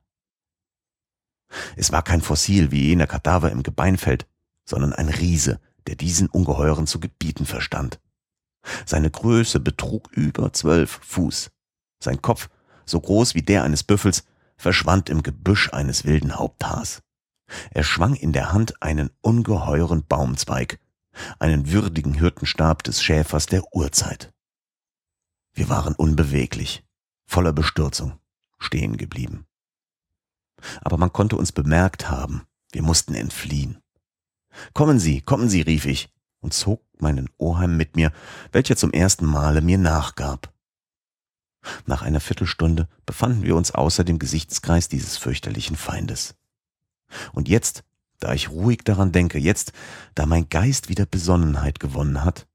Es war kein Fossil wie jener Kadaver im Gebeinfeld, sondern ein Riese, der diesen Ungeheuren zu gebieten verstand. Seine Größe betrug über zwölf Fuß. Sein Kopf, so groß wie der eines Büffels, verschwand im Gebüsch eines wilden Haupthaars. Er schwang in der Hand einen ungeheuren Baumzweig, einen würdigen Hirtenstab des Schäfers der Urzeit. Wir waren unbeweglich, voller Bestürzung, stehen geblieben. Aber man konnte uns bemerkt haben, wir mussten entfliehen. Kommen Sie, kommen Sie, rief ich und zog meinen Oheim mit mir, welcher zum ersten Male mir nachgab. Nach einer Viertelstunde befanden wir uns außer dem Gesichtskreis dieses fürchterlichen Feindes. Und jetzt, da ich ruhig daran denke, jetzt, da mein Geist wieder Besonnenheit gewonnen hat,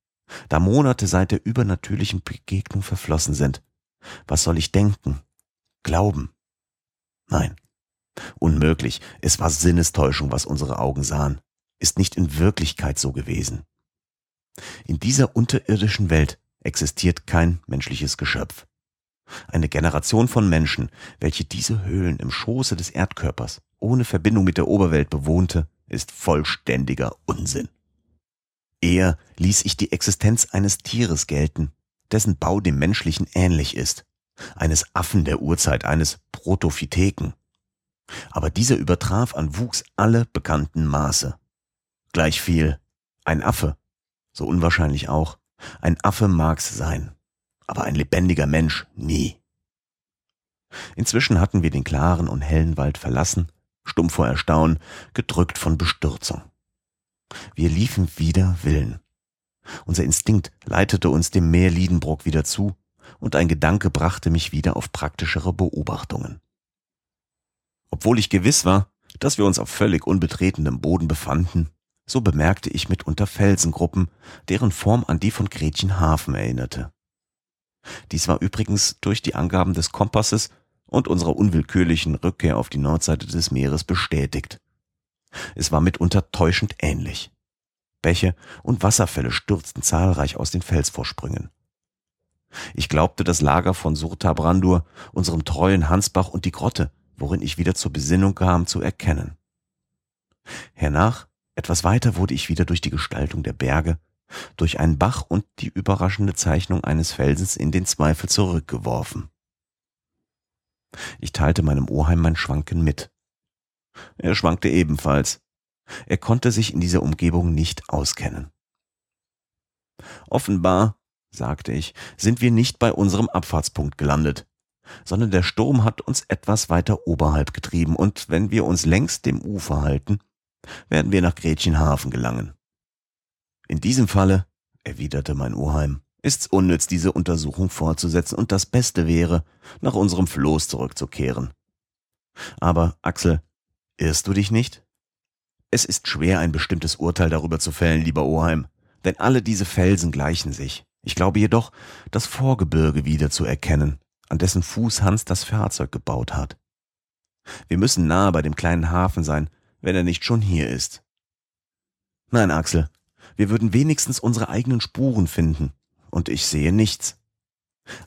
da Monate seit der übernatürlichen Begegnung verflossen sind, was soll ich denken? Glauben? Nein, unmöglich, es war Sinnestäuschung, was unsere Augen sahen ist nicht in Wirklichkeit so gewesen. In dieser unterirdischen Welt existiert kein menschliches Geschöpf. Eine Generation von Menschen, welche diese Höhlen im Schoße des Erdkörpers ohne Verbindung mit der Oberwelt bewohnte, ist vollständiger Unsinn. Eher ließ ich die Existenz eines Tieres gelten, dessen Bau dem menschlichen ähnlich ist, eines Affen der Urzeit, eines Protophytheken. Aber dieser übertraf an Wuchs alle bekannten Maße. Gleich viel. Ein Affe. So unwahrscheinlich auch. Ein Affe mag's sein. Aber ein lebendiger Mensch nie. Inzwischen hatten wir den klaren und hellen Wald verlassen, stumm vor Erstaunen, gedrückt von Bestürzung. Wir liefen wieder Willen. Unser Instinkt leitete uns dem Meer Liedenbrock wieder zu, und ein Gedanke brachte mich wieder auf praktischere Beobachtungen. Obwohl ich gewiss war, dass wir uns auf völlig unbetretenem Boden befanden, so bemerkte ich mitunter Felsengruppen, deren Form an die von Gretchenhafen erinnerte. Dies war übrigens durch die Angaben des Kompasses und unserer unwillkürlichen Rückkehr auf die Nordseite des Meeres bestätigt. Es war mitunter täuschend ähnlich. Bäche und Wasserfälle stürzten zahlreich aus den Felsvorsprüngen. Ich glaubte das Lager von Surta Brandur, unserem treuen Hansbach und die Grotte, worin ich wieder zur Besinnung kam, zu erkennen. Hernach, etwas weiter wurde ich wieder durch die Gestaltung der Berge, durch einen Bach und die überraschende Zeichnung eines Felsens in den Zweifel zurückgeworfen. Ich teilte meinem Oheim mein Schwanken mit. Er schwankte ebenfalls. Er konnte sich in dieser Umgebung nicht auskennen. Offenbar, sagte ich, sind wir nicht bei unserem Abfahrtspunkt gelandet, sondern der Sturm hat uns etwas weiter oberhalb getrieben, und wenn wir uns längs dem Ufer halten, werden wir nach Gretchenhafen gelangen. In diesem Falle, erwiderte mein Oheim, ist's unnütz, diese Untersuchung fortzusetzen, und das Beste wäre, nach unserem Floß zurückzukehren. Aber, Axel, irrst du dich nicht? Es ist schwer, ein bestimmtes Urteil darüber zu fällen, lieber Oheim, denn alle diese Felsen gleichen sich. Ich glaube jedoch, das Vorgebirge wieder zu erkennen, an dessen Fuß Hans das Fahrzeug gebaut hat. Wir müssen nahe bei dem kleinen Hafen sein, wenn er nicht schon hier ist. Nein, Axel, wir würden wenigstens unsere eigenen Spuren finden, und ich sehe nichts.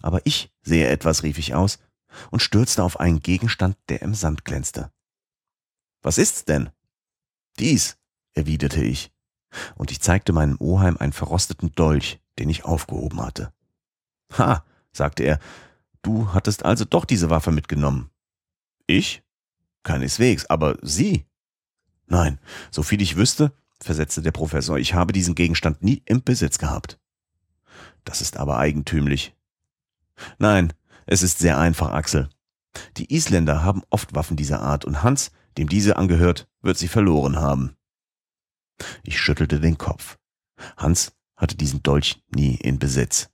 Aber ich sehe etwas, rief ich aus und stürzte auf einen Gegenstand, der im Sand glänzte. Was ist's denn? Dies, erwiderte ich, und ich zeigte meinem Oheim einen verrosteten Dolch, den ich aufgehoben hatte. Ha, sagte er, du hattest also doch diese Waffe mitgenommen. Ich? Keineswegs, aber Sie? Nein, so viel ich wüsste, versetzte der Professor, ich habe diesen Gegenstand nie im Besitz gehabt. Das ist aber eigentümlich. Nein, es ist sehr einfach, Axel. Die Isländer haben oft Waffen dieser Art und Hans, dem diese angehört, wird sie verloren haben. Ich schüttelte den Kopf. Hans hatte diesen Dolch nie in Besitz.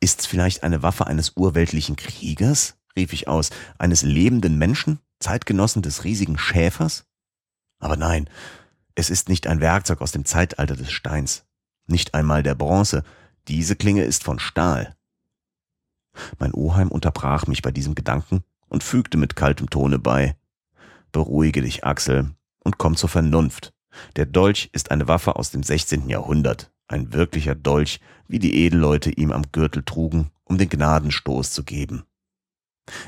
Ist's vielleicht eine Waffe eines urweltlichen Kriegers? rief ich aus, eines lebenden Menschen, Zeitgenossen des riesigen Schäfers? Aber nein, es ist nicht ein Werkzeug aus dem Zeitalter des Steins nicht einmal der Bronze, diese Klinge ist von Stahl. Mein Oheim unterbrach mich bei diesem Gedanken und fügte mit kaltem Tone bei. Beruhige dich, Axel, und komm zur Vernunft. Der Dolch ist eine Waffe aus dem 16. Jahrhundert, ein wirklicher Dolch, wie die Edelleute ihm am Gürtel trugen, um den Gnadenstoß zu geben.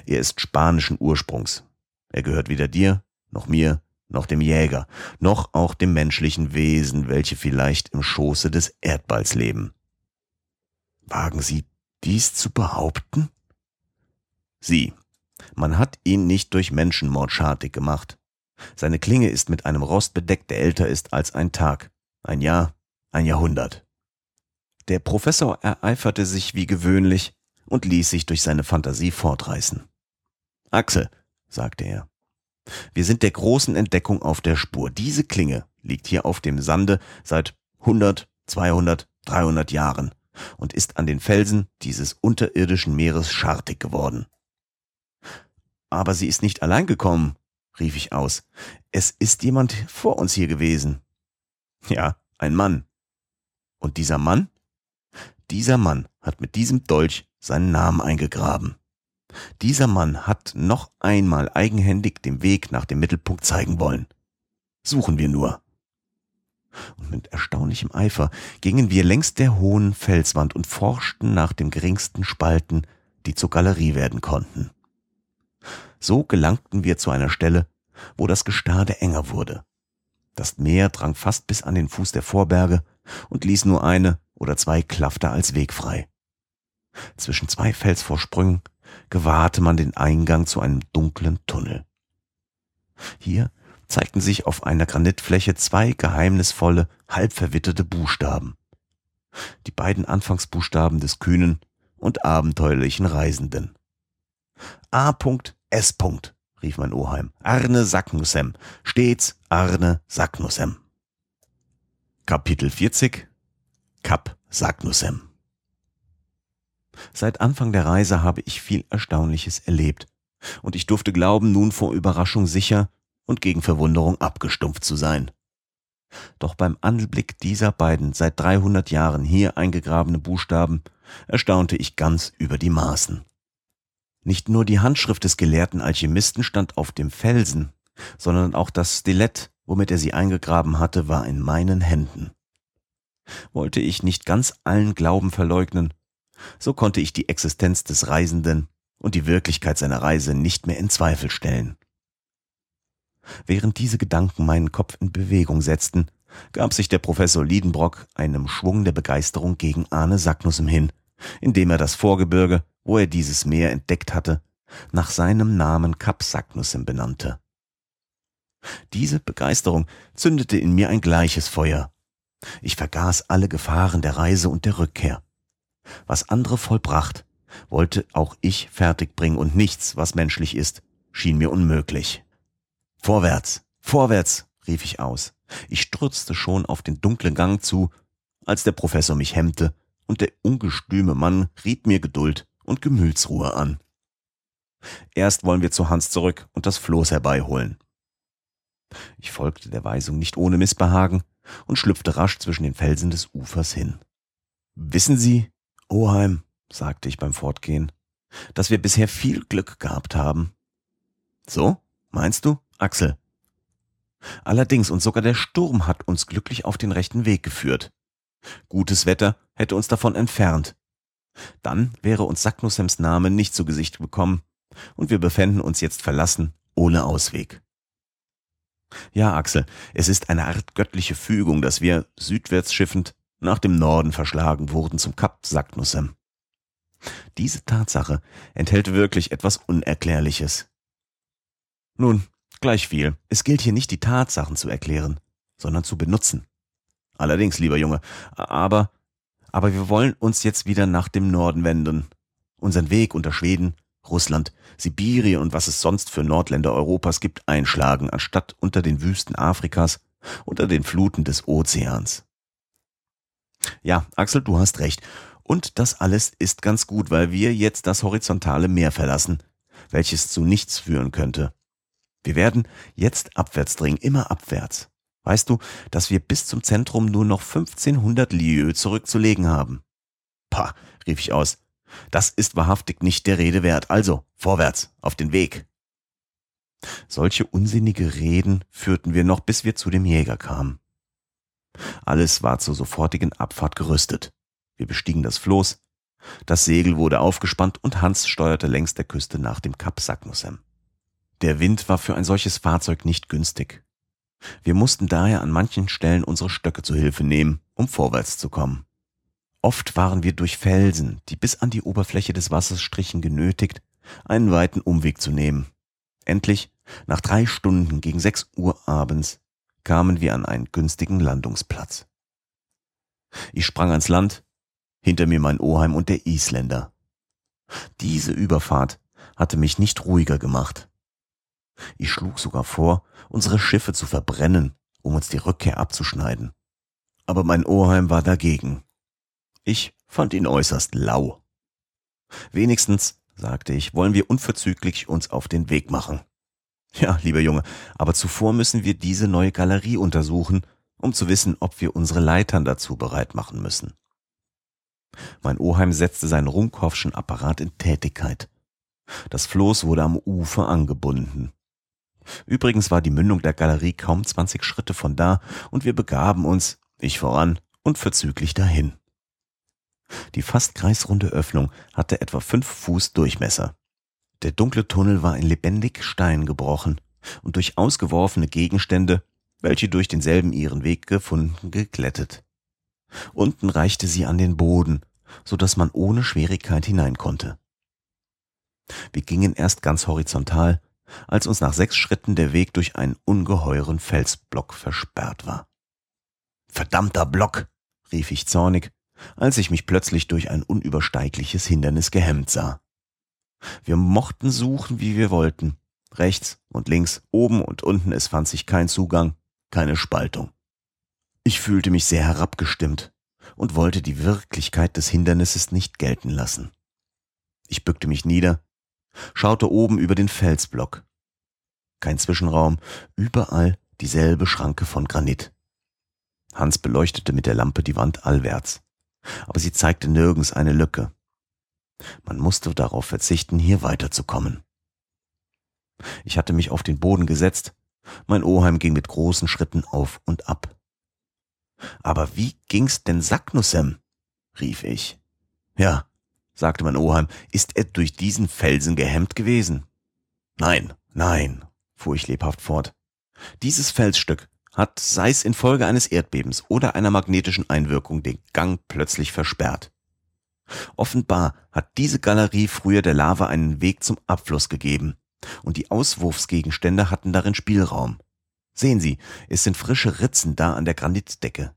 Er ist spanischen Ursprungs. Er gehört weder dir, noch mir, noch dem Jäger, noch auch dem menschlichen Wesen, welche vielleicht im Schoße des Erdballs leben. Wagen Sie dies zu behaupten? Sie. Man hat ihn nicht durch Menschenmord schartig gemacht. Seine Klinge ist mit einem Rost bedeckt, der älter ist als ein Tag, ein Jahr, ein Jahrhundert. Der Professor ereiferte sich wie gewöhnlich und ließ sich durch seine Fantasie fortreißen. Axel, sagte er, wir sind der großen Entdeckung auf der Spur. Diese Klinge liegt hier auf dem Sande seit 100, 200, 300 Jahren und ist an den Felsen dieses unterirdischen Meeres schartig geworden. Aber sie ist nicht allein gekommen, rief ich aus. Es ist jemand vor uns hier gewesen. Ja, ein Mann. Und dieser Mann? Dieser Mann hat mit diesem Dolch seinen Namen eingegraben. Dieser Mann hat noch einmal eigenhändig den Weg nach dem Mittelpunkt zeigen wollen. Suchen wir nur. Und mit erstaunlichem Eifer gingen wir längs der hohen Felswand und forschten nach den geringsten Spalten, die zur Galerie werden konnten. So gelangten wir zu einer Stelle, wo das Gestade enger wurde. Das Meer drang fast bis an den Fuß der Vorberge und ließ nur eine oder zwei Klafter als Weg frei. Zwischen zwei Felsvorsprüngen gewahrte man den Eingang zu einem dunklen Tunnel. Hier zeigten sich auf einer Granitfläche zwei geheimnisvolle, halb verwitterte Buchstaben. Die beiden Anfangsbuchstaben des kühnen und abenteuerlichen Reisenden. A.S. rief mein Oheim. Arne Saknussem. Stets Arne Saknussem. Kapitel 40 Kap Saknussem Seit Anfang der Reise habe ich viel Erstaunliches erlebt. und ich durfte glauben, nun vor Überraschung sicher und gegen Verwunderung abgestumpft zu sein. Doch beim Anblick dieser beiden seit 300 Jahren hier eingegrabene Buchstaben erstaunte ich ganz über die Maßen. Nicht nur die Handschrift des gelehrten Alchemisten stand auf dem Felsen, sondern auch das Stilett, womit er sie eingegraben hatte, war in meinen Händen. Wollte ich nicht ganz allen Glauben verleugnen, so konnte ich die Existenz des Reisenden und die Wirklichkeit seiner Reise nicht mehr in Zweifel stellen. Während diese Gedanken meinen Kopf in Bewegung setzten, gab sich der Professor Liedenbrock einem Schwung der Begeisterung gegen Arne Sacknussem hin, indem er das Vorgebirge, wo er dieses Meer entdeckt hatte, nach seinem Namen Kap Sacknussem benannte. Diese Begeisterung zündete in mir ein gleiches Feuer. Ich vergaß alle Gefahren der Reise und der Rückkehr. Was andere vollbracht, wollte auch ich fertigbringen und nichts, was menschlich ist, schien mir unmöglich. Vorwärts, vorwärts, rief ich aus. Ich stürzte schon auf den dunklen Gang zu, als der Professor mich hemmte, und der ungestüme Mann riet mir Geduld und Gemütsruhe an. Erst wollen wir zu Hans zurück und das Floß herbeiholen. Ich folgte der Weisung nicht ohne Missbehagen und schlüpfte rasch zwischen den Felsen des Ufers hin. Wissen Sie, Oheim, sagte ich beim Fortgehen, dass wir bisher viel Glück gehabt haben. So, meinst du, Axel? Allerdings, und sogar der Sturm hat uns glücklich auf den rechten Weg geführt. Gutes Wetter hätte uns davon entfernt. Dann wäre uns Sacknussems Name nicht zu Gesicht gekommen, und wir befänden uns jetzt verlassen, ohne Ausweg. Ja, Axel, es ist eine Art göttliche Fügung, dass wir, südwärts schiffend, nach dem Norden verschlagen wurden zum Kap Sacknussem. Diese Tatsache enthält wirklich etwas Unerklärliches. Nun, gleich viel. Es gilt hier nicht die Tatsachen zu erklären, sondern zu benutzen. Allerdings, lieber Junge, aber, aber wir wollen uns jetzt wieder nach dem Norden wenden. Unseren Weg unter Schweden, Russland, Sibirien und was es sonst für Nordländer Europas gibt, einschlagen, anstatt unter den Wüsten Afrikas, unter den Fluten des Ozeans. Ja, Axel, du hast recht. Und das alles ist ganz gut, weil wir jetzt das horizontale Meer verlassen, welches zu nichts führen könnte. Wir werden jetzt abwärts dringen, immer abwärts. Weißt du, dass wir bis zum Zentrum nur noch 1500 Lieues zurückzulegen haben? Pah, rief ich aus. Das ist wahrhaftig nicht der Rede wert. Also, vorwärts, auf den Weg. Solche unsinnige Reden führten wir noch, bis wir zu dem Jäger kamen. Alles war zur sofortigen Abfahrt gerüstet. Wir bestiegen das Floß. Das Segel wurde aufgespannt und Hans steuerte längs der Küste nach dem Kap Saknussem. Der Wind war für ein solches Fahrzeug nicht günstig. Wir mussten daher an manchen Stellen unsere Stöcke zu Hilfe nehmen, um vorwärts zu kommen. Oft waren wir durch Felsen, die bis an die Oberfläche des Wassers strichen, genötigt, einen weiten Umweg zu nehmen. Endlich, nach drei Stunden gegen sechs Uhr abends, kamen wir an einen günstigen Landungsplatz. Ich sprang ans Land, hinter mir mein Oheim und der Isländer. Diese Überfahrt hatte mich nicht ruhiger gemacht. Ich schlug sogar vor, unsere Schiffe zu verbrennen, um uns die Rückkehr abzuschneiden. Aber mein Oheim war dagegen. Ich fand ihn äußerst lau. Wenigstens, sagte ich, wollen wir unverzüglich uns auf den Weg machen. Ja, lieber Junge, aber zuvor müssen wir diese neue Galerie untersuchen, um zu wissen, ob wir unsere Leitern dazu bereit machen müssen. Mein Oheim setzte seinen Rumkorffschen Apparat in Tätigkeit. Das Floß wurde am Ufer angebunden. Übrigens war die Mündung der Galerie kaum 20 Schritte von da und wir begaben uns, ich voran, unverzüglich dahin. Die fast kreisrunde Öffnung hatte etwa fünf Fuß Durchmesser. Der dunkle Tunnel war in lebendig Stein gebrochen und durch ausgeworfene Gegenstände, welche durch denselben ihren Weg gefunden, geglättet. Unten reichte sie an den Boden, so dass man ohne Schwierigkeit hinein konnte. Wir gingen erst ganz horizontal, als uns nach sechs Schritten der Weg durch einen ungeheuren Felsblock versperrt war. Verdammter Block! rief ich zornig, als ich mich plötzlich durch ein unübersteigliches Hindernis gehemmt sah. Wir mochten suchen, wie wir wollten. Rechts und links, oben und unten, es fand sich kein Zugang, keine Spaltung. Ich fühlte mich sehr herabgestimmt und wollte die Wirklichkeit des Hindernisses nicht gelten lassen. Ich bückte mich nieder, schaute oben über den Felsblock. Kein Zwischenraum, überall dieselbe Schranke von Granit. Hans beleuchtete mit der Lampe die Wand allwärts, aber sie zeigte nirgends eine Lücke. Man musste darauf verzichten, hier weiterzukommen. Ich hatte mich auf den Boden gesetzt, mein Oheim ging mit großen Schritten auf und ab. Aber wie ging's denn Saknussem? rief ich. Ja, sagte mein Oheim, ist er durch diesen Felsen gehemmt gewesen? Nein, nein, fuhr ich lebhaft fort. Dieses Felsstück hat, sei es infolge eines Erdbebens oder einer magnetischen Einwirkung, den Gang plötzlich versperrt. Offenbar hat diese Galerie früher der Lava einen Weg zum Abfluss gegeben, und die Auswurfsgegenstände hatten darin Spielraum. Sehen Sie, es sind frische Ritzen da an der Granitdecke.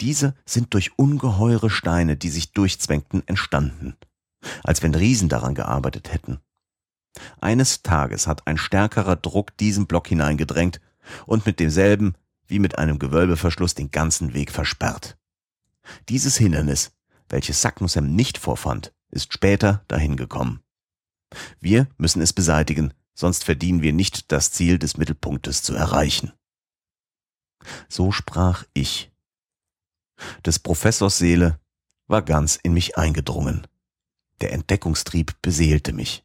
Diese sind durch ungeheure Steine, die sich durchzwängten, entstanden, als wenn Riesen daran gearbeitet hätten. Eines Tages hat ein stärkerer Druck diesen Block hineingedrängt und mit demselben, wie mit einem Gewölbeverschluss, den ganzen Weg versperrt. Dieses Hindernis, welches Saknussem nicht vorfand, ist später dahin gekommen. Wir müssen es beseitigen, sonst verdienen wir nicht das Ziel des Mittelpunktes zu erreichen. So sprach ich. Des Professors Seele war ganz in mich eingedrungen. Der Entdeckungstrieb beseelte mich.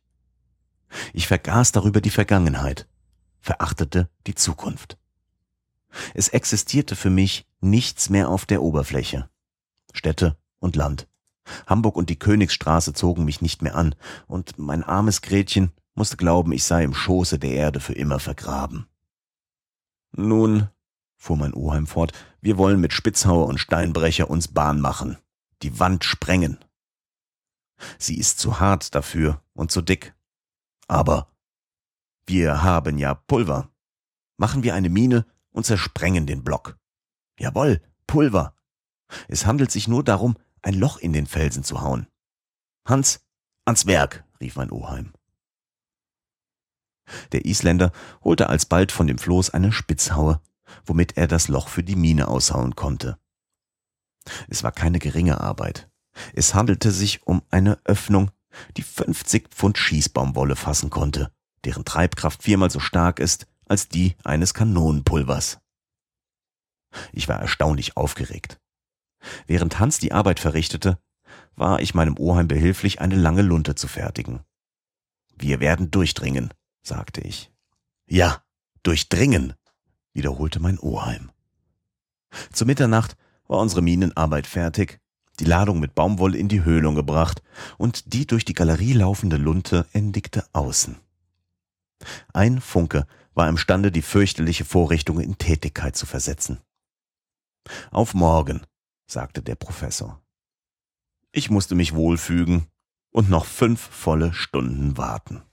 Ich vergaß darüber die Vergangenheit, verachtete die Zukunft. Es existierte für mich nichts mehr auf der Oberfläche. Städte und Land. Hamburg und die Königsstraße zogen mich nicht mehr an, und mein armes Gretchen musste glauben, ich sei im Schoße der Erde für immer vergraben. Nun, fuhr mein Oheim fort, wir wollen mit Spitzhauer und Steinbrecher uns Bahn machen, die Wand sprengen. Sie ist zu hart dafür und zu dick. Aber wir haben ja Pulver. Machen wir eine Mine und zersprengen den Block. Jawohl, Pulver. Es handelt sich nur darum, ein Loch in den Felsen zu hauen. Hans, ans Werk, rief mein Oheim. Der Isländer holte alsbald von dem Floß eine Spitzhaue, womit er das Loch für die Mine aushauen konnte. Es war keine geringe Arbeit. Es handelte sich um eine Öffnung, die 50 Pfund Schießbaumwolle fassen konnte, deren Treibkraft viermal so stark ist als die eines Kanonenpulvers. Ich war erstaunlich aufgeregt. Während Hans die Arbeit verrichtete, war ich meinem Oheim behilflich, eine lange Lunte zu fertigen. Wir werden durchdringen, sagte ich. Ja, durchdringen, wiederholte mein Oheim. Zu Mitternacht war unsere Minenarbeit fertig die Ladung mit Baumwolle in die Höhlung gebracht und die durch die Galerie laufende Lunte endigte außen. Ein Funke war imstande, die fürchterliche Vorrichtung in Tätigkeit zu versetzen. Auf morgen, sagte der Professor. Ich musste mich wohlfügen und noch fünf volle Stunden warten.